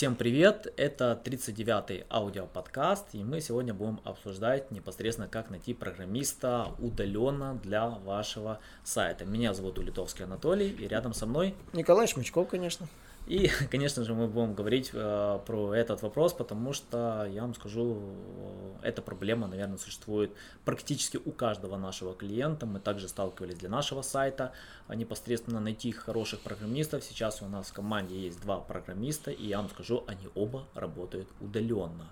Всем привет, это 39-й аудиоподкаст, и мы сегодня будем обсуждать непосредственно, как найти программиста удаленно для вашего сайта. Меня зовут Улитовский Анатолий, и рядом со мной... Николай Шмычков, конечно. И, конечно же, мы будем говорить э, про этот вопрос, потому что, я вам скажу, э, эта проблема, наверное, существует практически у каждого нашего клиента. Мы также сталкивались для нашего сайта а непосредственно найти хороших программистов. Сейчас у нас в команде есть два программиста, и я вам скажу, они оба работают удаленно.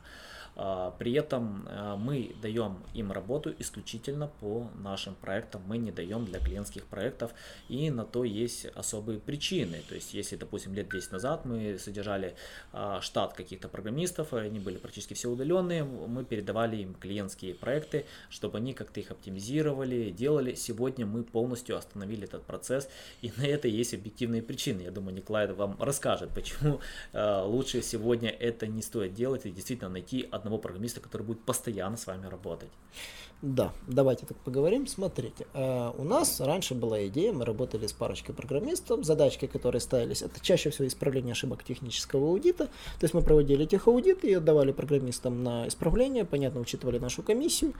А, при этом а, мы даем им работу исключительно по нашим проектам, мы не даем для клиентских проектов, и на то есть особые причины. То есть, если, допустим, лет 10 назад мы содержали а, штат каких-то программистов, они были практически все удаленные, мы передавали им клиентские проекты, чтобы они как-то их оптимизировали, делали. Сегодня мы полностью остановили этот процесс, и на это есть объективные причины. Я думаю, Николай вам расскажет, почему лучше сегодня это не стоит делать и действительно найти одного одного программиста, который будет постоянно с вами работать. Да, давайте так поговорим. Смотрите, э, у нас раньше была идея, мы работали с парочкой программистов, задачки, которые ставились, это чаще всего исправление ошибок технического аудита, то есть мы проводили техаудиты и отдавали программистам на исправление, понятно, учитывали нашу комиссию,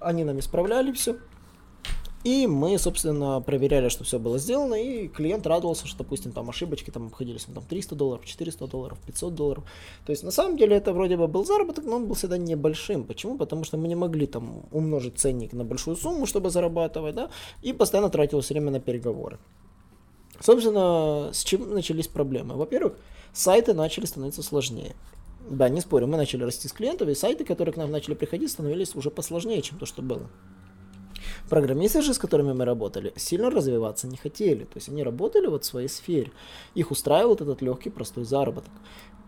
они нам исправляли все, и мы, собственно, проверяли, что все было сделано, и клиент радовался, что, допустим, там ошибочки там обходились ну, там, 300 долларов, 400 долларов, 500 долларов. То есть, на самом деле, это вроде бы был заработок, но он был всегда небольшим. Почему? Потому что мы не могли там умножить ценник на большую сумму, чтобы зарабатывать, да, и постоянно тратилось время на переговоры. Собственно, с чем начались проблемы? Во-первых, сайты начали становиться сложнее. Да, не спорю, мы начали расти с клиентов, и сайты, которые к нам начали приходить, становились уже посложнее, чем то, что было. Программисты же, с которыми мы работали, сильно развиваться не хотели. То есть они работали вот в своей сфере. Их устраивал вот этот легкий, простой заработок.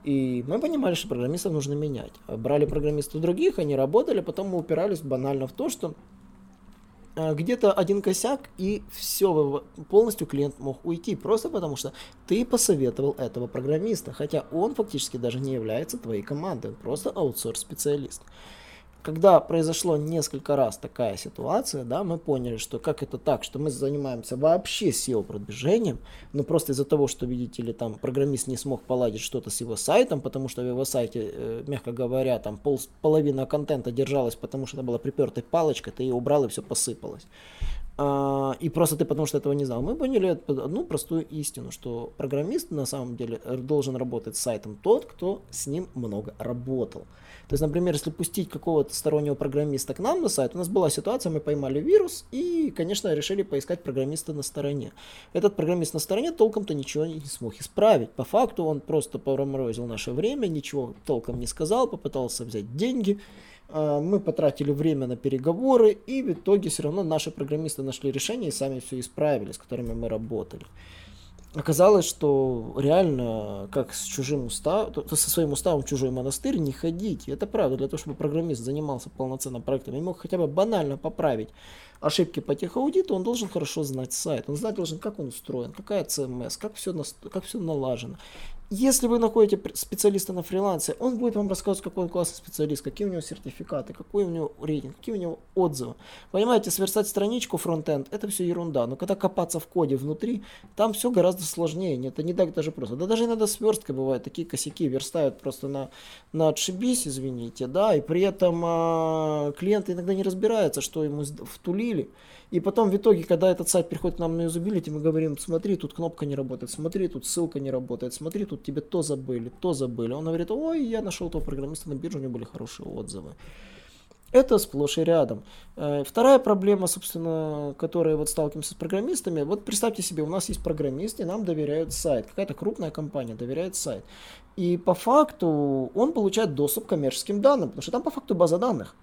И мы понимали, что программистов нужно менять. Брали программистов других, они работали, потом мы упирались банально в то, что а, где-то один косяк, и все, полностью клиент мог уйти, просто потому что ты посоветовал этого программиста, хотя он фактически даже не является твоей командой, он просто аутсорс-специалист когда произошло несколько раз такая ситуация, да, мы поняли, что как это так, что мы занимаемся вообще SEO-продвижением, но просто из-за того, что, видите ли, там программист не смог поладить что-то с его сайтом, потому что в его сайте, э, мягко говоря, там пол, половина контента держалась, потому что это была припертой палочкой, ты ее убрал и все посыпалось. А, и просто ты потому что этого не знал. Мы поняли одну простую истину, что программист на самом деле должен работать с сайтом тот, кто с ним много работал. То есть, например, если пустить какого-то стороннего программиста к нам на сайт, у нас была ситуация, мы поймали вирус и, конечно, решили поискать программиста на стороне. Этот программист на стороне толком-то ничего не смог исправить. По факту он просто проморозил наше время, ничего толком не сказал, попытался взять деньги, а, мы потратили время на переговоры, и в итоге все равно наши программисты нашли решение и сами все исправили, с которыми мы работали оказалось, что реально, как с чужим уставом, со своим уставом в чужой монастырь не ходить. Это правда, для того, чтобы программист занимался полноценным проектом и мог хотя бы банально поправить ошибки по техаудиту, он должен хорошо знать сайт. Он знать должен, как он устроен, какая CMS, как все, как все налажено. Если вы находите специалиста на фрилансе, он будет вам рассказывать, какой он классный специалист, какие у него сертификаты, какой у него рейтинг, какие у него отзывы. Понимаете, сверстать страничку фронтенд, это все ерунда. Но когда копаться в коде внутри, там все гораздо сложнее. Это не так даже просто. Да даже иногда сверстка бывает, такие косяки верстают просто на, на отшибись, извините, да, и при этом а, клиент иногда не разбирается, что ему втулили. И потом в итоге, когда этот сайт приходит к нам на юзабилити, мы говорим, смотри, тут кнопка не работает, смотри, тут ссылка не работает, смотри, тут тебе то забыли, то забыли. Он говорит, ой, я нашел того программиста на бирже, у него были хорошие отзывы. Это сплошь и рядом. Э, вторая проблема, собственно, которая вот сталкиваемся с программистами, вот представьте себе, у нас есть программист, и нам доверяют сайт. Какая-то крупная компания доверяет сайт. И по факту он получает доступ к коммерческим данным, потому что там по факту база данных.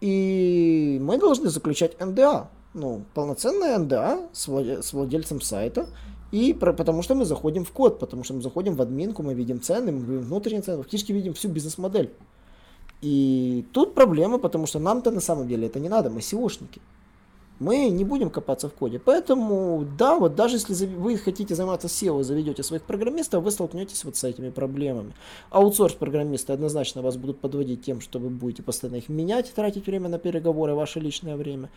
И мы должны заключать НДА, ну, полноценное НДА с, владельцем сайта, и про, потому что мы заходим в код, потому что мы заходим в админку, мы видим цены, мы видим внутренние цены, фактически видим всю бизнес-модель. И тут проблема, потому что нам-то на самом деле это не надо, мы SEOшники. Мы не будем копаться в коде. Поэтому, да, вот даже если вы хотите заниматься SEO, заведете своих программистов, вы столкнетесь вот с этими проблемами. Аутсорс-программисты однозначно вас будут подводить тем, что вы будете постоянно их менять, тратить время на переговоры, ваше личное время.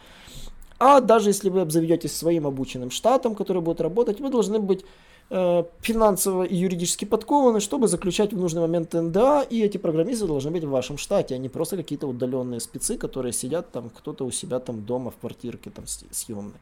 А даже если вы обзаведетесь своим обученным штатом, который будет работать, вы должны быть финансово и юридически подкованы, чтобы заключать в нужный момент НДА, и эти программисты должны быть в вашем штате, а не просто какие-то удаленные спецы, которые сидят там, кто-то у себя там дома в квартирке там съемной.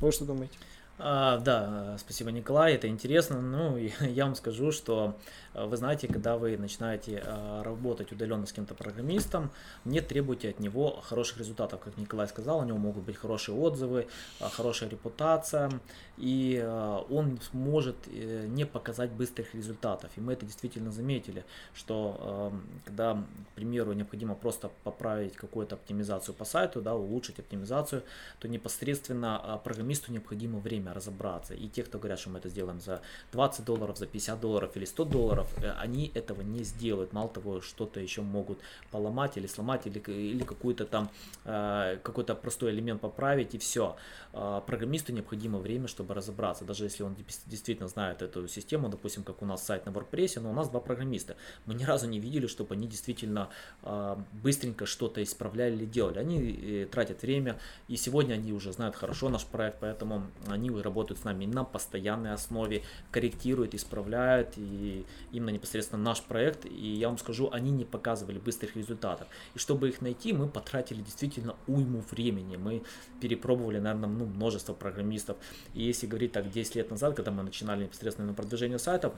Вы что думаете? А, да, спасибо, Николай, это интересно. Ну, я вам скажу, что э, вы знаете, когда вы начинаете э, работать удаленно с кем-то программистом, не требуйте от него хороших результатов, как Николай сказал, у него могут быть хорошие отзывы, э, хорошая репутация, и он может не показать быстрых результатов. И мы это действительно заметили, что когда, к примеру, необходимо просто поправить какую-то оптимизацию по сайту, да, улучшить оптимизацию, то непосредственно программисту необходимо время время разобраться. И те, кто говорят, что мы это сделаем за 20 долларов, за 50 долларов или 100 долларов, э, они этого не сделают. Мало того, что-то еще могут поломать или сломать, или, или какой-то там э, какой-то простой элемент поправить, и все. А, программисту необходимо время, чтобы разобраться. Даже если он действительно знает эту систему, допустим, как у нас сайт на WordPress, но у нас два программиста. Мы ни разу не видели, чтобы они действительно а, быстренько что-то исправляли или делали. Они э, тратят время, и сегодня они уже знают хорошо наш проект, поэтому они работают с нами на постоянной основе, корректируют, исправляют, и именно непосредственно наш проект, и я вам скажу, они не показывали быстрых результатов. И чтобы их найти, мы потратили действительно уйму времени, мы перепробовали, наверное, ну, множество программистов, и если говорить так 10 лет назад, когда мы начинали непосредственно на продвижение сайта,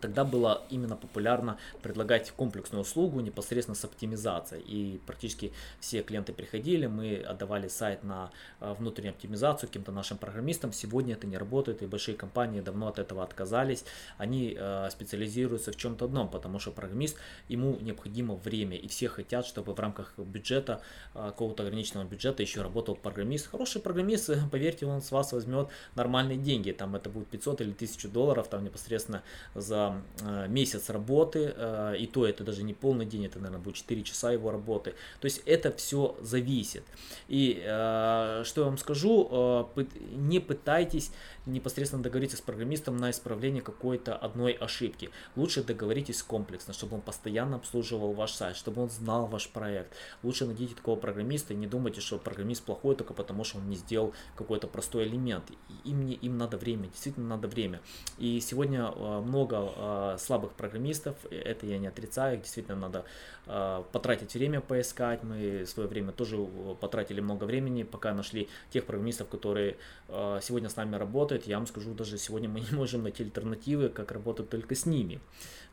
Тогда было именно популярно предлагать комплексную услугу непосредственно с оптимизацией. И практически все клиенты приходили, мы отдавали сайт на э, внутреннюю оптимизацию каким-то нашим программистам. Сегодня это не работает, и большие компании давно от этого отказались. Они э, специализируются в чем-то одном, потому что программист, ему необходимо время, и все хотят, чтобы в рамках бюджета, э, какого-то ограниченного бюджета еще работал программист. Хороший программист, поверьте, он с вас возьмет нормальные деньги, там это будет 500 или 1000 долларов, там непосредственно за э, месяц работы, э, и то это даже не полный день, это, наверное, будет 4 часа его работы. То есть это все зависит. И э, что я вам скажу, не пытайтесь непосредственно договориться с программистом на исправление какой-то одной ошибки. Лучше договоритесь комплексно, чтобы он постоянно обслуживал ваш сайт, чтобы он знал ваш проект. Лучше найдите такого программиста и не думайте, что программист плохой только потому, что он не сделал какой-то простой элемент. Им, не, им надо время, действительно надо время. И сегодня много э, слабых программистов, это я не отрицаю, действительно надо э, потратить время поискать. Мы в свое время тоже потратили много времени, пока нашли тех программистов, которые э, сегодня с нами работают. Я вам скажу, даже сегодня мы не можем найти альтернативы, как работать только с ними.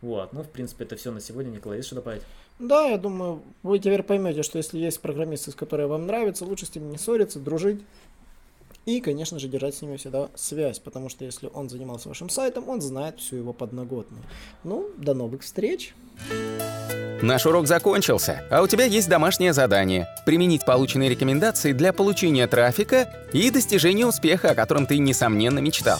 Вот, ну, в принципе, это все на сегодня. Николай, есть что добавить? Да, я думаю, вы теперь поймете, что если есть программисты, с которыми вам нравится, лучше с ними не ссориться, дружить, и, конечно же, держать с ними всегда связь, потому что если он занимался вашим сайтом, он знает всю его подноготную. Ну, до новых встреч! Наш урок закончился, а у тебя есть домашнее задание – применить полученные рекомендации для получения трафика и достижения успеха, о котором ты, несомненно, мечтал.